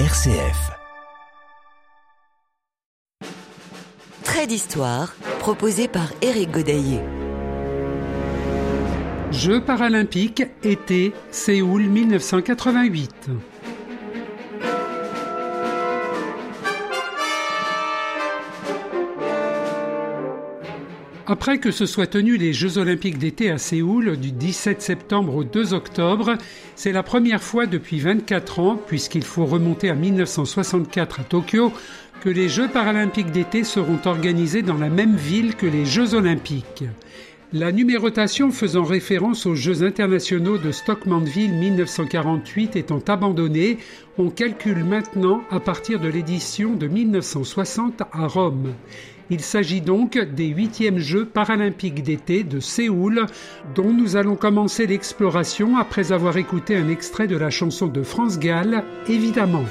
RCF. Trait d'histoire proposé par Éric Godaillé. Jeux paralympiques, été, Séoul 1988. Après que se soient tenus les Jeux olympiques d'été à Séoul du 17 septembre au 2 octobre, c'est la première fois depuis 24 ans, puisqu'il faut remonter à 1964 à Tokyo, que les Jeux paralympiques d'été seront organisés dans la même ville que les Jeux olympiques. La numérotation faisant référence aux Jeux internationaux de Stockmanville 1948 étant abandonnée, on calcule maintenant à partir de l'édition de 1960 à Rome. Il s'agit donc des huitièmes Jeux paralympiques d'été de Séoul, dont nous allons commencer l'exploration après avoir écouté un extrait de la chanson de France Gall, évidemment.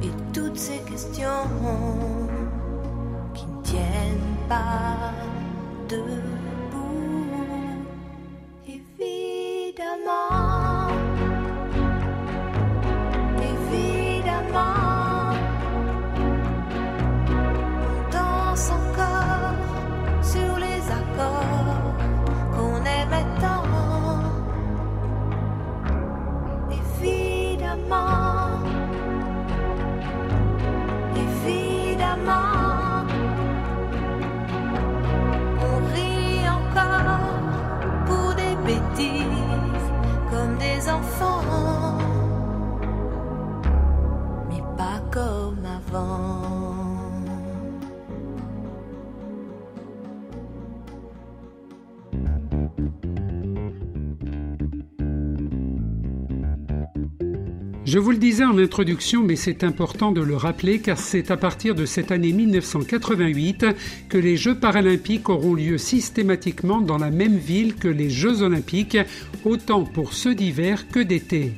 Et toutes ces questions qui ne tiennent pas debout. Comme Je vous le disais en introduction, mais c'est important de le rappeler car c'est à partir de cette année 1988 que les Jeux paralympiques auront lieu systématiquement dans la même ville que les Jeux olympiques, autant pour ceux d'hiver que d'été.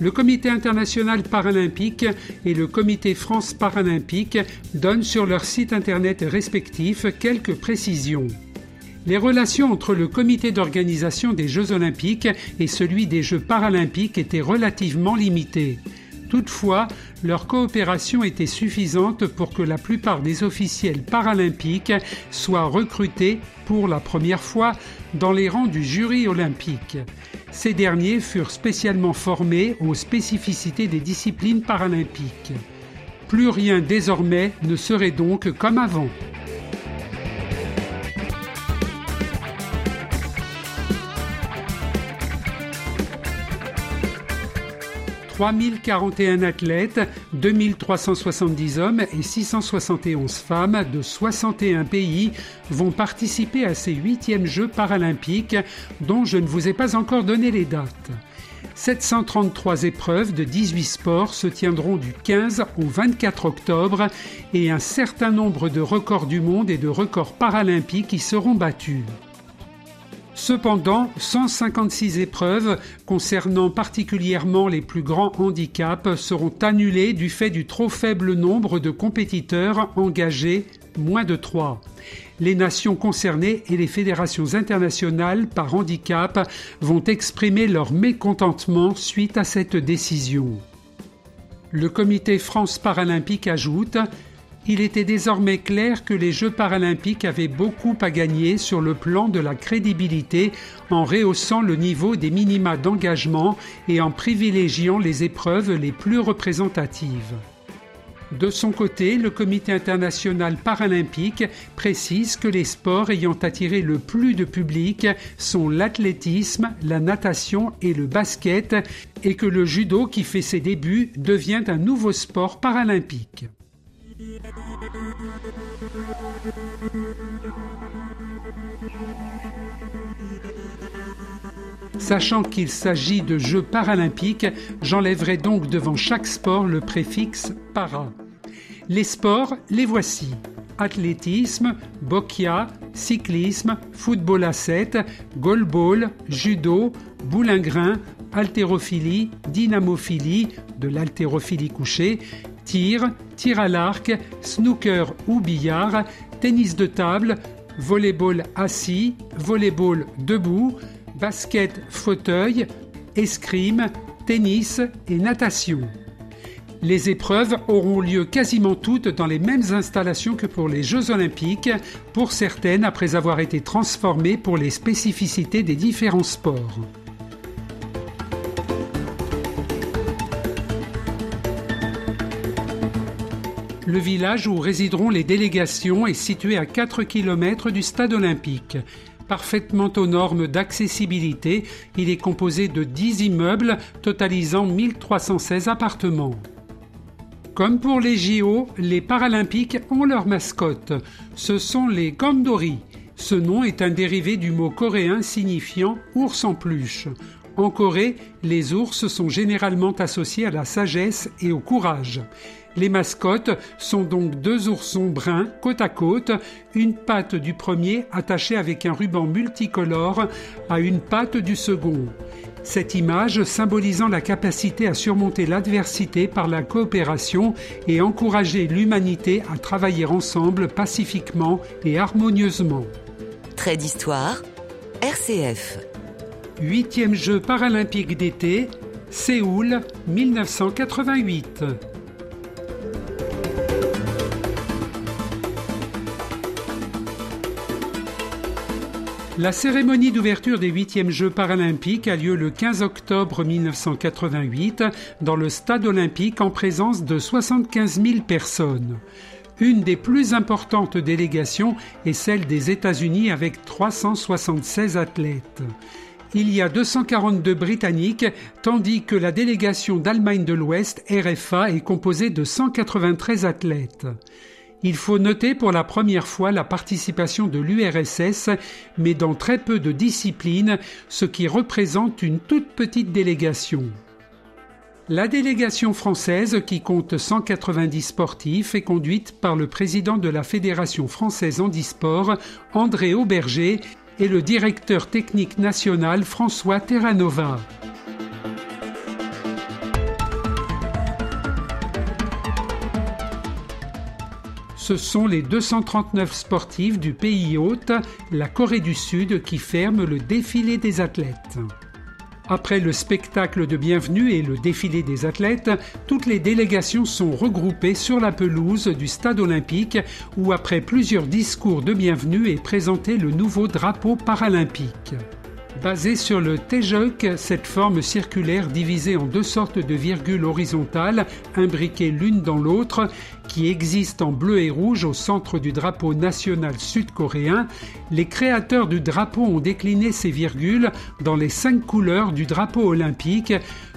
Le Comité international paralympique et le Comité France paralympique donnent sur leur site internet respectifs quelques précisions. Les relations entre le comité d'organisation des Jeux olympiques et celui des Jeux paralympiques étaient relativement limitées. Toutefois, leur coopération était suffisante pour que la plupart des officiels paralympiques soient recrutés pour la première fois dans les rangs du jury olympique. Ces derniers furent spécialement formés aux spécificités des disciplines paralympiques. Plus rien désormais ne serait donc comme avant. 3041 athlètes, 2370 hommes et 671 femmes de 61 pays vont participer à ces huitièmes Jeux paralympiques dont je ne vous ai pas encore donné les dates. 733 épreuves de 18 sports se tiendront du 15 au 24 octobre et un certain nombre de records du monde et de records paralympiques y seront battus. Cependant, 156 épreuves concernant particulièrement les plus grands handicaps seront annulées du fait du trop faible nombre de compétiteurs engagés, moins de 3. Les nations concernées et les fédérations internationales par handicap vont exprimer leur mécontentement suite à cette décision. Le comité France paralympique ajoute il était désormais clair que les Jeux paralympiques avaient beaucoup à gagner sur le plan de la crédibilité en rehaussant le niveau des minima d'engagement et en privilégiant les épreuves les plus représentatives. De son côté, le Comité international paralympique précise que les sports ayant attiré le plus de public sont l'athlétisme, la natation et le basket, et que le judo qui fait ses débuts devient un nouveau sport paralympique. Sachant qu'il s'agit de Jeux paralympiques, j'enlèverai donc devant chaque sport le préfixe para. Les sports, les voici. Athlétisme, boccia, cyclisme, football à 7, goalball, judo, boulingrin, haltérophilie, dynamophilie, de l'haltérophilie couchée, tir, tir à l'arc, snooker ou billard, tennis de table, volleyball assis, volleyball debout, basket fauteuil, escrime, tennis et natation. Les épreuves auront lieu quasiment toutes dans les mêmes installations que pour les Jeux olympiques, pour certaines après avoir été transformées pour les spécificités des différents sports. Le village où résideront les délégations est situé à 4 km du stade olympique. Parfaitement aux normes d'accessibilité, il est composé de 10 immeubles totalisant 1316 appartements. Comme pour les JO, les Paralympiques ont leur mascotte. Ce sont les Gondori. Ce nom est un dérivé du mot coréen signifiant ours en peluche. En Corée, les ours sont généralement associés à la sagesse et au courage. Les mascottes sont donc deux oursons bruns côte à côte, une patte du premier attachée avec un ruban multicolore à une patte du second. Cette image symbolisant la capacité à surmonter l'adversité par la coopération et encourager l'humanité à travailler ensemble pacifiquement et harmonieusement. Trait d'histoire, RCF. Huitième jeu paralympique d'été, Séoul 1988. La cérémonie d'ouverture des 8e Jeux paralympiques a lieu le 15 octobre 1988 dans le stade olympique en présence de 75 000 personnes. Une des plus importantes délégations est celle des États-Unis avec 376 athlètes. Il y a 242 Britanniques, tandis que la délégation d'Allemagne de l'Ouest, RFA, est composée de 193 athlètes. Il faut noter pour la première fois la participation de l'URSS, mais dans très peu de disciplines, ce qui représente une toute petite délégation. La délégation française, qui compte 190 sportifs, est conduite par le président de la Fédération française handisport, André Auberger, et le directeur technique national François Terranova. Ce sont les 239 sportifs du pays hôte, la Corée du Sud, qui ferment le défilé des athlètes. Après le spectacle de bienvenue et le défilé des athlètes, toutes les délégations sont regroupées sur la pelouse du stade olympique où après plusieurs discours de bienvenue est présenté le nouveau drapeau paralympique. Basé sur le Tejuk, cette forme circulaire divisée en deux sortes de virgules horizontales, imbriquées l'une dans l'autre, qui existe en bleu et rouge au centre du drapeau national sud-coréen, les créateurs du drapeau ont décliné ces virgules dans les cinq couleurs du drapeau olympique,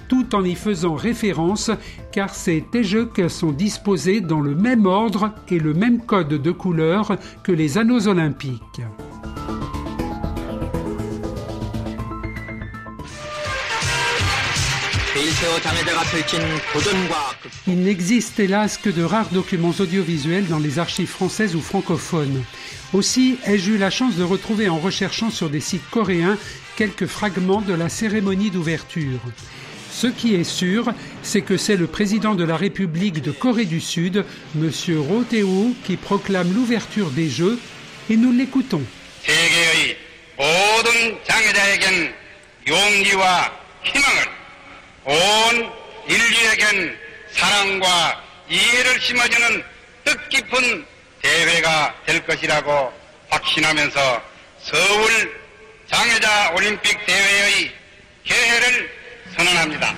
tout en y faisant référence car ces Tejuk sont disposés dans le même ordre et le même code de couleurs que les anneaux olympiques. Il n'existe hélas que de rares documents audiovisuels dans les archives françaises ou francophones. Aussi ai-je eu la chance de retrouver en recherchant sur des sites coréens quelques fragments de la cérémonie d'ouverture. Ce qui est sûr, c'est que c'est le président de la République de Corée du Sud, M. Roh qui proclame l'ouverture des Jeux, et nous l'écoutons. 온 인류에겐 사랑과 이해를 심어주는 뜻깊은 대회가 될 것이라고 확신하면서 서울 장애자 올림픽 대회의 개회를 선언합니다.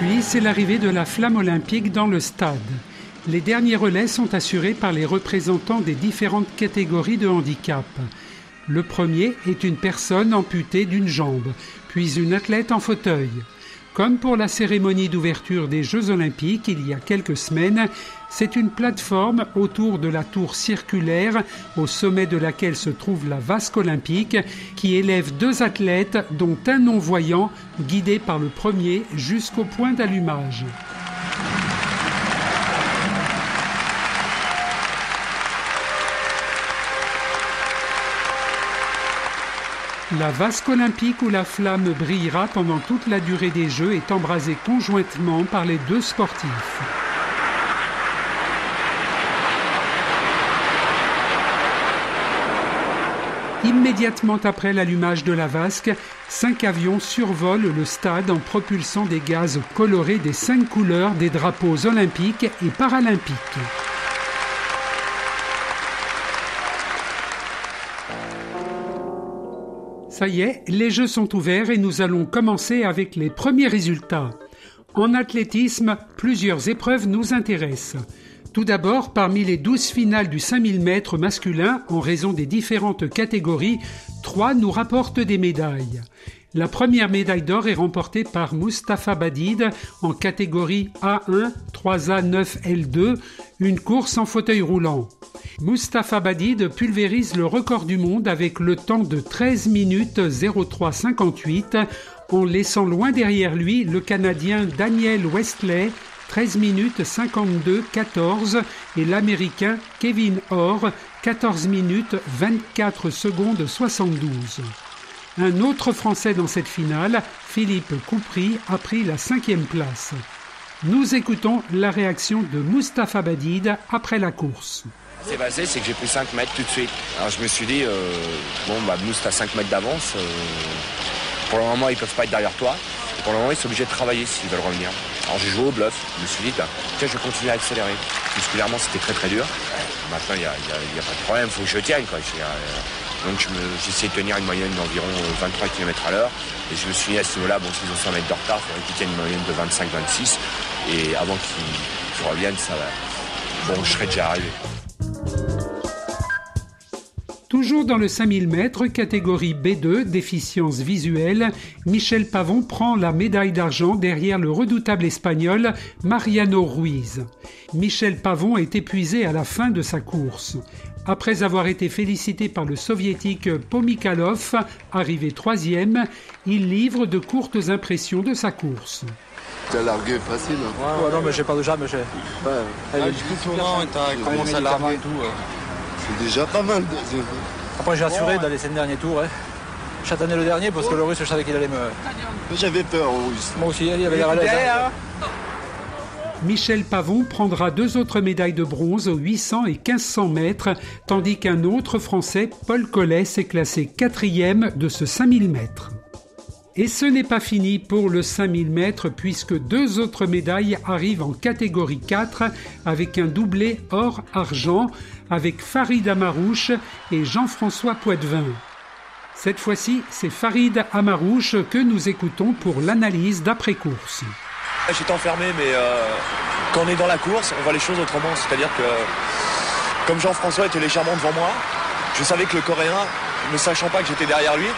Puis c'est l'arrivée de la flamme olympique dans le stade. Les derniers relais sont assurés par les représentants des différentes catégories de handicap. Le premier est une personne amputée d'une jambe, puis une athlète en fauteuil. Comme pour la cérémonie d'ouverture des Jeux olympiques il y a quelques semaines, c'est une plateforme autour de la tour circulaire au sommet de laquelle se trouve la vasque olympique qui élève deux athlètes dont un non-voyant guidé par le premier jusqu'au point d'allumage. La vasque olympique où la flamme brillera pendant toute la durée des Jeux est embrasée conjointement par les deux sportifs. Immédiatement après l'allumage de la vasque, cinq avions survolent le stade en propulsant des gaz colorés des cinq couleurs des drapeaux olympiques et paralympiques. Ça y est, les jeux sont ouverts et nous allons commencer avec les premiers résultats. En athlétisme, plusieurs épreuves nous intéressent. Tout d'abord, parmi les 12 finales du 5000 mètres masculin, en raison des différentes catégories, trois nous rapportent des médailles. La première médaille d'or est remportée par Mustapha Badid en catégorie A1 3A9L2, une course en fauteuil roulant. Mustapha Badid pulvérise le record du monde avec le temps de 13 minutes 0358 en laissant loin derrière lui le Canadien Daniel Westley 13 minutes 52 14 et l'Américain Kevin Orr 14 minutes 24 secondes 72. Un autre Français dans cette finale, Philippe Coupry, a pris la cinquième place. Nous écoutons la réaction de Mustapha Badid après la course. C'est passé, c'est que j'ai pris 5 mètres tout de suite. Alors je me suis dit, euh, bon, bah, Moust a 5 mètres d'avance. Euh, pour le moment, ils peuvent pas être derrière toi. Pour le moment, ils sont obligés de travailler s'ils veulent revenir. Alors j'ai joué au bluff. Je me suis dit, bah, tiens, je vais continuer à accélérer. Musculairement, c'était très très dur. Maintenant, il n'y a, pas de problème, il faut que je tienne. Quoi. Donc j'ai essayé de tenir une moyenne d'environ 23 euh, km à l'heure. Et je me suis dit à ce niveau-là, bon, s'ils ont 100 mètres de retard, il faudrait qu'ils tiennent une moyenne de 25-26. Et avant qu'ils reviennent, ça va. Bon, je serais déjà arrivé. Toujours dans le 5000 mètres, catégorie B2, déficience visuelle, Michel Pavon prend la médaille d'argent derrière le redoutable espagnol Mariano Ruiz. Michel Pavon est épuisé à la fin de sa course. Après avoir été félicité par le soviétique Pomikalov, arrivé troisième, il livre de courtes impressions de sa course. T'as largué facile. Hein. Ouais, non, mais j'ai pas de jambes, mais j'ai. Ouais. Tournant t'as commencé à larguer et tout. C'est déjà pas mal. Après, j'ai assuré d'aller ces derniers tours. Ouais. Chatané le dernier parce que le russe, je savais qu'il allait me. J'avais peur au russe. Moi aussi, il avait l'air à l'aise. Hein. Michel Pavon prendra deux autres médailles de bronze aux 800 et 1500 mètres, tandis qu'un autre Français, Paul Collet, s'est classé quatrième de ce 5000 mètres. Et ce n'est pas fini pour le 5000 mètres puisque deux autres médailles arrivent en catégorie 4 avec un doublé or-argent avec Farid Amarouche et Jean-François Poitvin. Cette fois-ci, c'est Farid Amarouche que nous écoutons pour l'analyse d'après-course. J'étais enfermé, mais euh, quand on est dans la course, on voit les choses autrement. C'est-à-dire que, comme Jean-François était légèrement devant moi, je savais que le Coréen, ne sachant pas que j'étais derrière lui,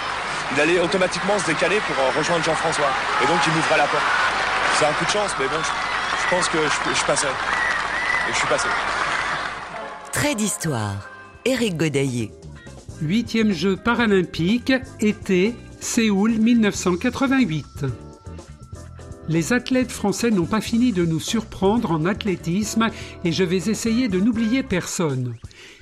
il allait automatiquement se décaler pour euh, rejoindre Jean-François. Et donc il m'ouvrait la porte. C'est un coup de chance, mais bon, je, pense que je, je passais. Et je suis passé. Trait d'histoire. Éric Godaillé. Huitième jeu paralympique, été, Séoul 1988. Les athlètes français n'ont pas fini de nous surprendre en athlétisme et je vais essayer de n'oublier personne.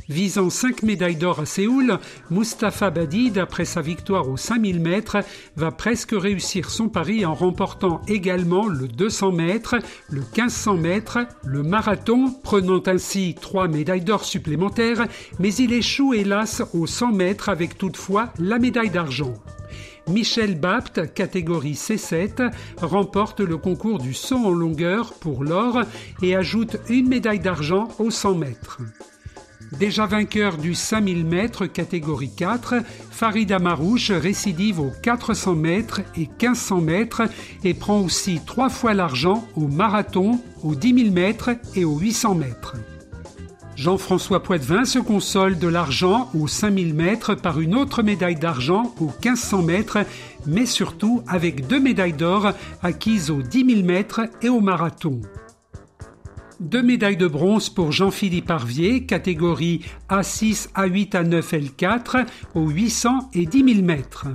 Visant cinq médailles d'or à Séoul, Mustapha Badid, après sa victoire aux 5000 mètres, va presque réussir son pari en remportant également le 200 mètres, le 1500 mètres, le marathon, prenant ainsi trois médailles d'or supplémentaires, mais il échoue hélas aux 100 mètres avec toutefois la médaille d'argent. Michel Bapt, catégorie C7, remporte le concours du saut en longueur pour l'or et ajoute une médaille d'argent aux 100 mètres. Déjà vainqueur du 5000 mètres catégorie 4, Farid Marouche récidive aux 400 mètres et 1500 mètres et prend aussi trois fois l'argent au marathon, aux 10 000 mètres et aux 800 mètres. Jean-François Poitvin se console de l'argent aux 5000 mètres par une autre médaille d'argent aux 1500 mètres, mais surtout avec deux médailles d'or acquises aux 10 000 mètres et au marathon. Deux médailles de bronze pour Jean-Philippe Arvier, catégorie A6, A8, A9, L4, aux 800 et 10 000 mètres.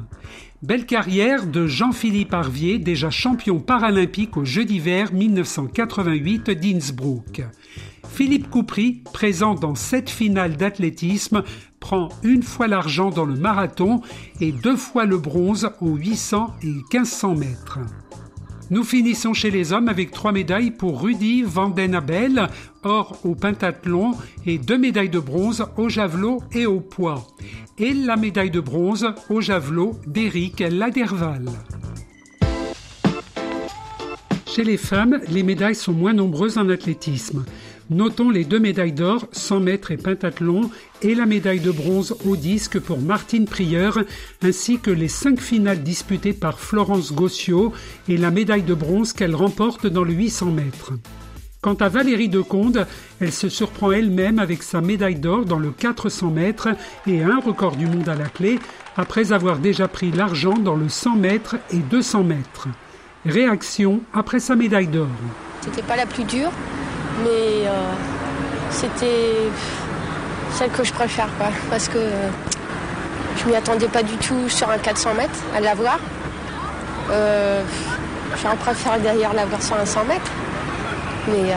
Belle carrière de Jean-Philippe Arvier, déjà champion paralympique aux Jeux d'hiver 1988 d'Innsbruck. Philippe Coupry, présent dans sept finales d'athlétisme, prend une fois l'argent dans le marathon et deux fois le bronze aux 800 et 1500 mètres. Nous finissons chez les hommes avec trois médailles pour Rudy Vandenabel, or au pentathlon et deux médailles de bronze au javelot et au poids. Et la médaille de bronze au javelot d'Éric Laderval. Chez les femmes, les médailles sont moins nombreuses en athlétisme. Notons les deux médailles d'or, 100 mètres et pentathlon, et la médaille de bronze au disque pour Martine Prieur, ainsi que les cinq finales disputées par Florence Gossiot et la médaille de bronze qu'elle remporte dans le 800 mètres. Quant à Valérie Deconde, elle se surprend elle-même avec sa médaille d'or dans le 400 mètres et un record du monde à la clé, après avoir déjà pris l'argent dans le 100 mètres et 200 mètres. Réaction après sa médaille d'or. C'était pas la plus dure, mais euh, c'était celle que je préfère, parce que je m'y attendais pas du tout sur un 400 mètres à l'avoir. Euh, J'aurais préféré d'ailleurs l'avoir sur un 100 mètres, mais euh,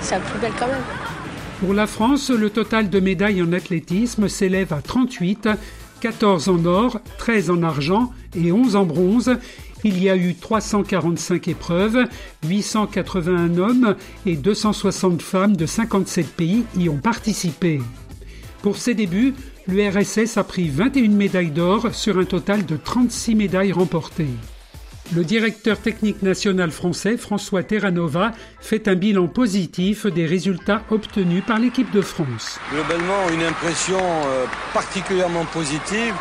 c'est la plus belle quand même. Pour la France, le total de médailles en athlétisme s'élève à 38, 14 en or, 13 en argent et 11 en bronze. Il y a eu 345 épreuves, 881 hommes et 260 femmes de 57 pays y ont participé. Pour ses débuts, l'URSS a pris 21 médailles d'or sur un total de 36 médailles remportées. Le directeur technique national français, François Terranova, fait un bilan positif des résultats obtenus par l'équipe de France. Globalement, une impression euh, particulièrement positive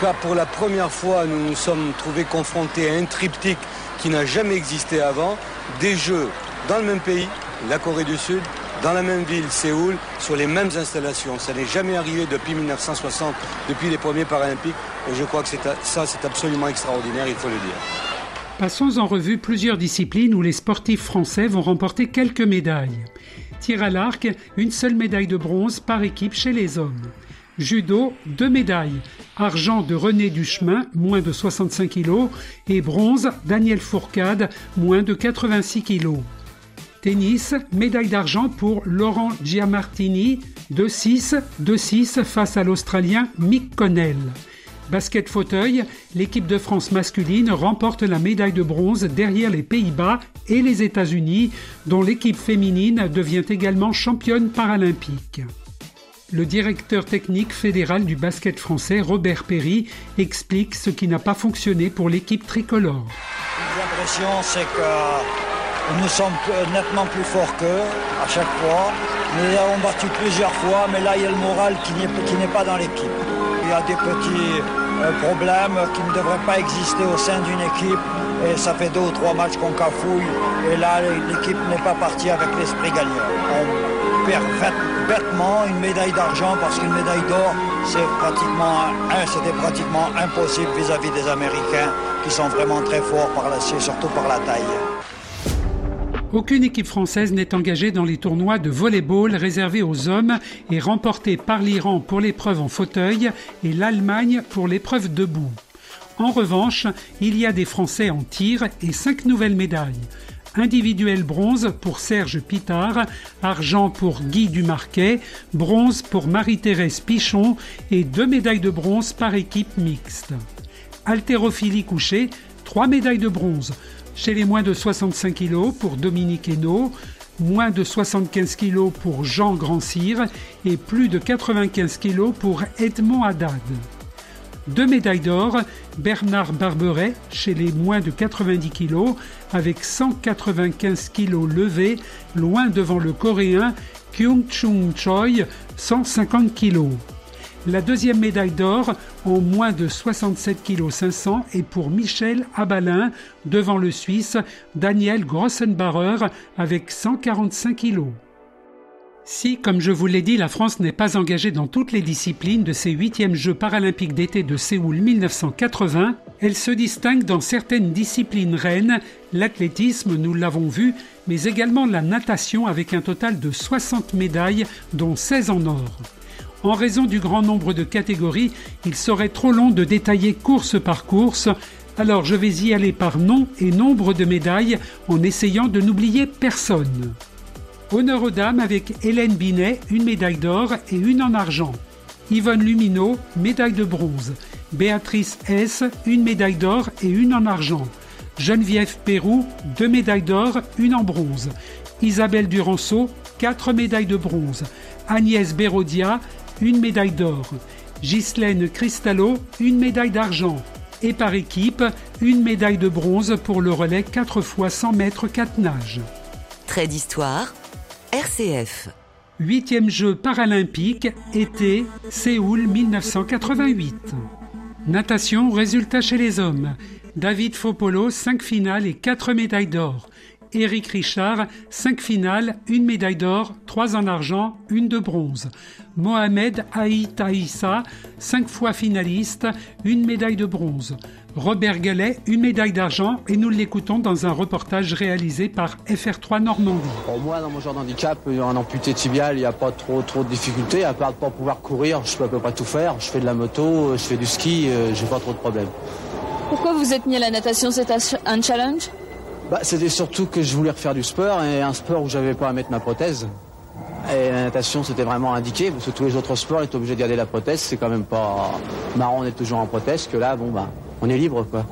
car pour la première fois, nous nous sommes trouvés confrontés à un triptyque qui n'a jamais existé avant, des Jeux dans le même pays, la Corée du Sud, dans la même ville, Séoul, sur les mêmes installations. Ça n'est jamais arrivé depuis 1960, depuis les premiers Paralympiques, et je crois que ça, c'est absolument extraordinaire, il faut le dire. Passons en revue plusieurs disciplines où les sportifs français vont remporter quelques médailles. Tir à l'arc, une seule médaille de bronze par équipe chez les hommes. Judo, deux médailles. Argent de René Duchemin, moins de 65 kg, et bronze, Daniel Fourcade, moins de 86 kg. Tennis, médaille d'argent pour Laurent Giamartini, 2-6, 2-6 face à l'Australien Mick Connell. Basket fauteuil, l'équipe de France masculine remporte la médaille de bronze derrière les Pays-Bas et les États-Unis, dont l'équipe féminine devient également championne paralympique. Le directeur technique fédéral du basket français, Robert Perry, explique ce qui n'a pas fonctionné pour l'équipe tricolore. L'impression, c'est que nous sommes nettement plus forts qu'eux à chaque fois. Nous avons battus plusieurs fois, mais là, il y a le moral qui n'est pas dans l'équipe. Il y a des petits euh, problèmes qui ne devraient pas exister au sein d'une équipe. Et ça fait deux ou trois matchs qu'on cafouille. Et là, l'équipe n'est pas partie avec l'esprit gagnant. On perd bêtement une médaille d'argent parce qu'une médaille d'or, c'est pratiquement, c'était pratiquement impossible vis-à-vis des Américains qui sont vraiment très forts par la, surtout par la taille. Aucune équipe française n'est engagée dans les tournois de volleyball réservés aux hommes et remportés par l'Iran pour l'épreuve en fauteuil et l'Allemagne pour l'épreuve debout. En revanche, il y a des Français en tir et cinq nouvelles médailles individuel bronze pour Serge Pitard, argent pour Guy Dumarquet, bronze pour Marie-Thérèse Pichon et deux médailles de bronze par équipe mixte. Haltérophilie couchée, trois médailles de bronze. Chez les moins de 65 kg pour Dominique Hainaut, moins de 75 kg pour Jean Grandcir et plus de 95 kg pour Edmond Haddad. Deux médailles d'or, Bernard Barberet chez les moins de 90 kg avec 195 kg levés, loin devant le coréen Kyung Chung Choi, 150 kg. La deuxième médaille d'or en moins de 67 kg 500 est pour Michel Abalin devant le Suisse Daniel Grossenbarer avec 145 kg. Si, comme je vous l'ai dit, la France n'est pas engagée dans toutes les disciplines de ces huitièmes Jeux paralympiques d'été de Séoul 1980, elle se distingue dans certaines disciplines reines, l'athlétisme, nous l'avons vu, mais également la natation avec un total de 60 médailles, dont 16 en or. En raison du grand nombre de catégories, il serait trop long de détailler course par course, alors je vais y aller par nom et nombre de médailles en essayant de n'oublier personne. Honneur aux dames avec Hélène Binet, une médaille d'or et une en argent. Yvonne Lumineau, médaille de bronze. Béatrice S, une médaille d'or et une en argent. Geneviève Pérou, deux médailles d'or, une en bronze. Isabelle Duranceau, quatre médailles de bronze. Agnès Bérodia, une médaille d'or. Ghislaine Cristallo, une médaille d'argent. Et par équipe, une médaille de bronze pour le relais 4 x 100 mètres 4 nages. Trait d'histoire, RCF. Huitième Jeux paralympiques, été, Séoul 1988. Natation, résultat chez les hommes. David Fopolo, 5 finales et 4 médailles d'or. Éric Richard, 5 finales, une médaille d'or, 3 en argent, une de bronze. Mohamed Haït Aïssa, 5 fois finaliste, une médaille de bronze. Robert Gallet, une médaille d'argent, et nous l'écoutons dans un reportage réalisé par FR3 Normandie. moi, dans mon genre d'handicap, un amputé tibial, il n'y a pas trop, trop de difficultés, à part de pas pouvoir courir, je peux à peu près tout faire. Je fais de la moto, je fais du ski, euh, j'ai pas trop de problèmes. Pourquoi vous êtes mis à la natation C'est un challenge? Bah, C'était surtout que je voulais refaire du sport et un sport où j'avais pas à mettre ma prothèse. Et la natation, c'était vraiment indiqué, parce que tous les autres sports, étaient obligés de garder la prothèse. C'est quand même pas marrant d'être toujours en prothèse, que là, bon, bah, on est libre, quoi.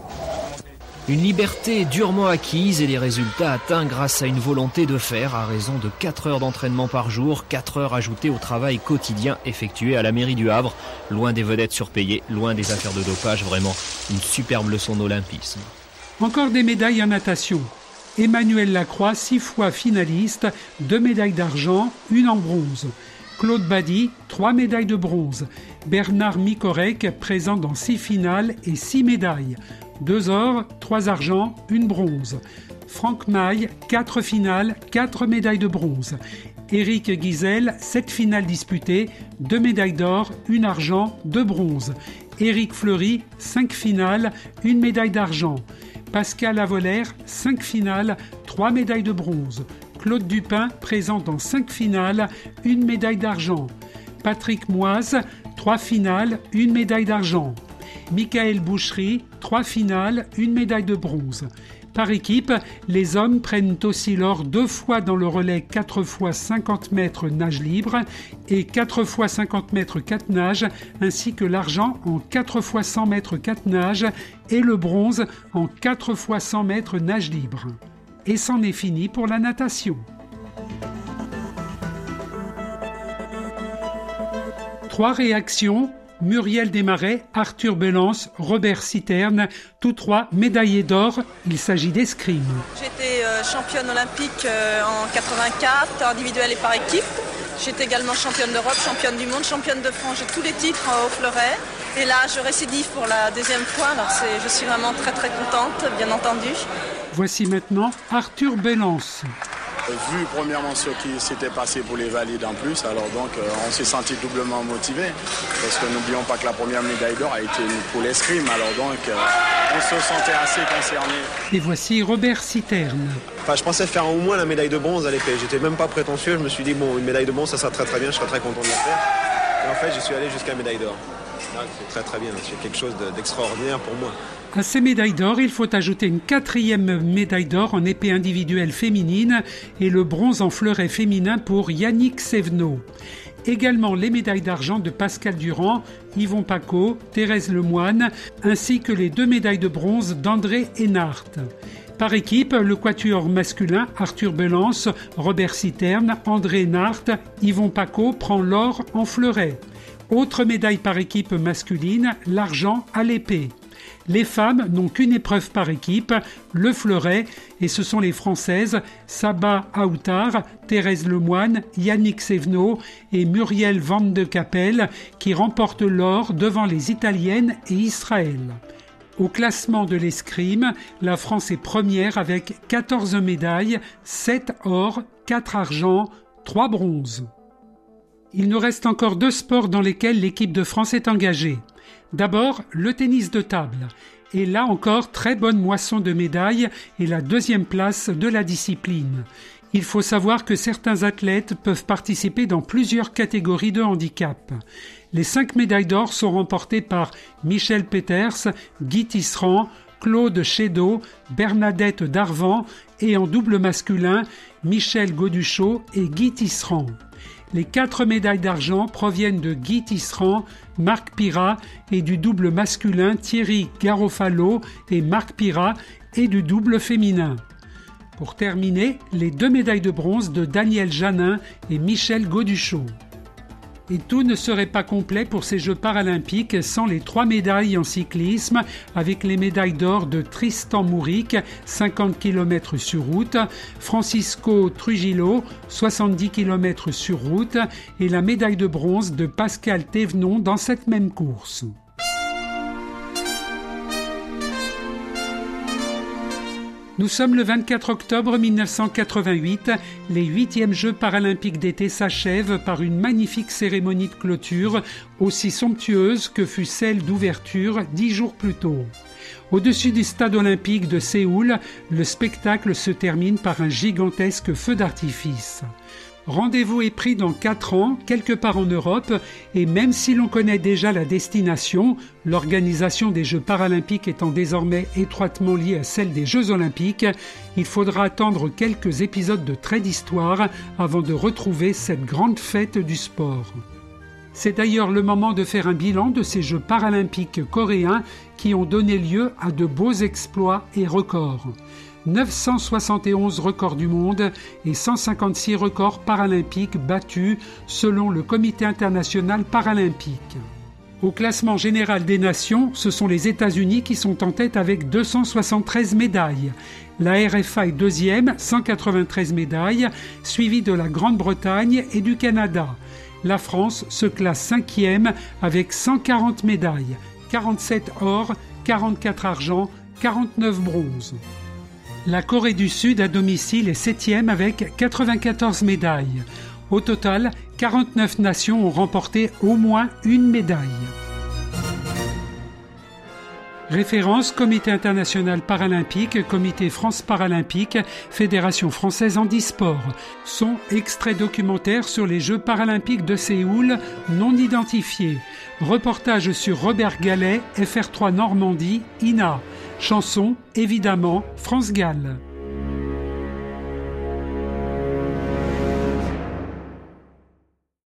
Une liberté durement acquise et des résultats atteints grâce à une volonté de faire à raison de 4 heures d'entraînement par jour, 4 heures ajoutées au travail quotidien effectué à la mairie du Havre, loin des vedettes surpayées, loin des affaires de dopage, vraiment une superbe leçon d'olympisme. Encore des médailles en natation. Emmanuel Lacroix, six fois finaliste, deux médailles d'argent, une en bronze. Claude Badi, trois médailles de bronze. Bernard Mikorek, présent dans six finales et six médailles. Deux or, trois argent, une bronze. Franck Maille, quatre finales, quatre médailles de bronze. Éric Guizel, sept finales disputées, deux médailles d'or, une argent, deux bronzes. Éric Fleury, cinq finales, une médaille d'argent. Pascal Avolaire, 5 finales, 3 médailles de bronze. Claude Dupin, présent dans 5 finales, une médaille d'argent. Patrick Moise, 3 finales, une médaille d'argent. Michael Boucherie, 3 finales, une médaille de bronze. Par équipe, les hommes prennent aussi l'or deux fois dans le relais 4 x 50 mètres nage libre et 4 x 50 mètres 4 nages, ainsi que l'argent en 4 x 100 mètres 4 nages et le bronze en 4 x 100 mètres nage libre. Et c'en est fini pour la natation. Trois réactions Muriel Desmarais, Arthur Belance, Robert Citerne, tous trois médaillés d'or. Il s'agit d'escrime. J'étais euh, championne olympique euh, en 84, individuelle et par équipe. J'étais également championne d'Europe, championne du monde, championne de France. J'ai tous les titres au fleuret. Et là, je récidive pour la deuxième fois. Alors je suis vraiment très très contente, bien entendu. Voici maintenant Arthur Belance. Vu premièrement ce qui s'était passé pour les valides en plus, alors donc euh, on s'est senti doublement motivé. Parce que n'oublions pas que la première médaille d'or a été pour l'escrime, alors donc euh, on se sentait assez concerné. Et voici Robert Citerne. Enfin, je pensais faire au moins la médaille de bronze à l'épée. J'étais même pas prétentieux, je me suis dit bon, une médaille de bronze ça sera très très bien, je serais très content de la faire. Et en fait, je suis allé jusqu'à médaille d'or. C'est très très bien, c'est quelque chose d'extraordinaire pour moi. À ces médailles d'or, il faut ajouter une quatrième médaille d'or en épée individuelle féminine et le bronze en fleuret féminin pour Yannick Sevenot. Également les médailles d'argent de Pascal Durand, Yvon Paco, Thérèse Lemoine, ainsi que les deux médailles de bronze d'André Hénart. Par équipe, le quatuor masculin Arthur Belance, Robert Citerne, André Hénart, Yvon Paco prend l'or en fleuret. Autre médaille par équipe masculine, l'argent à l'épée. Les femmes n'ont qu'une épreuve par équipe, le fleuret, et ce sont les Françaises Saba Aoutar, Thérèse Lemoine, Yannick Sévenot et Muriel Van de Capelle qui remportent l'or devant les Italiennes et Israël. Au classement de l'escrime, la France est première avec 14 médailles, 7 or, 4 argent, 3 bronzes. Il nous reste encore deux sports dans lesquels l'équipe de France est engagée. D'abord, le tennis de table. Et là encore, très bonne moisson de médailles et la deuxième place de la discipline. Il faut savoir que certains athlètes peuvent participer dans plusieurs catégories de handicap. Les cinq médailles d'or sont remportées par Michel Peters, Guy Tisserand, Claude Chédot, Bernadette Darvan et en double masculin, Michel Goduchot et Guy Tisserand. Les quatre médailles d'argent proviennent de Guy Tisserand, Marc Pira et du double masculin Thierry Garofalo et Marc Pira et du double féminin. Pour terminer, les deux médailles de bronze de Daniel Janin et Michel Goduchot. Et tout ne serait pas complet pour ces Jeux paralympiques sans les trois médailles en cyclisme, avec les médailles d'or de Tristan Mouric, 50 km sur route, Francisco Trujillo, 70 km sur route, et la médaille de bronze de Pascal Thévenon dans cette même course. Nous sommes le 24 octobre 1988. Les huitièmes Jeux paralympiques d'été s'achèvent par une magnifique cérémonie de clôture, aussi somptueuse que fut celle d'ouverture dix jours plus tôt. Au-dessus du stade olympique de Séoul, le spectacle se termine par un gigantesque feu d'artifice. Rendez-vous est pris dans 4 ans, quelque part en Europe, et même si l'on connaît déjà la destination, l'organisation des Jeux paralympiques étant désormais étroitement liée à celle des Jeux olympiques, il faudra attendre quelques épisodes de traits d'histoire avant de retrouver cette grande fête du sport. C'est d'ailleurs le moment de faire un bilan de ces Jeux paralympiques coréens qui ont donné lieu à de beaux exploits et records. 971 records du monde et 156 records paralympiques battus selon le Comité international paralympique. Au classement général des nations, ce sont les États-Unis qui sont en tête avec 273 médailles. La RFA est deuxième, 193 médailles, suivie de la Grande-Bretagne et du Canada. La France se classe cinquième avec 140 médailles, 47 or, 44 argent, 49 bronzes. La Corée du Sud à domicile est septième avec 94 médailles. Au total, 49 nations ont remporté au moins une médaille. Référence Comité international paralympique, Comité France paralympique, Fédération française handisport. Son extrait documentaire sur les Jeux paralympiques de Séoul non identifiés. Reportage sur Robert Gallet, FR3 Normandie, INA. Chanson, évidemment, France Gall.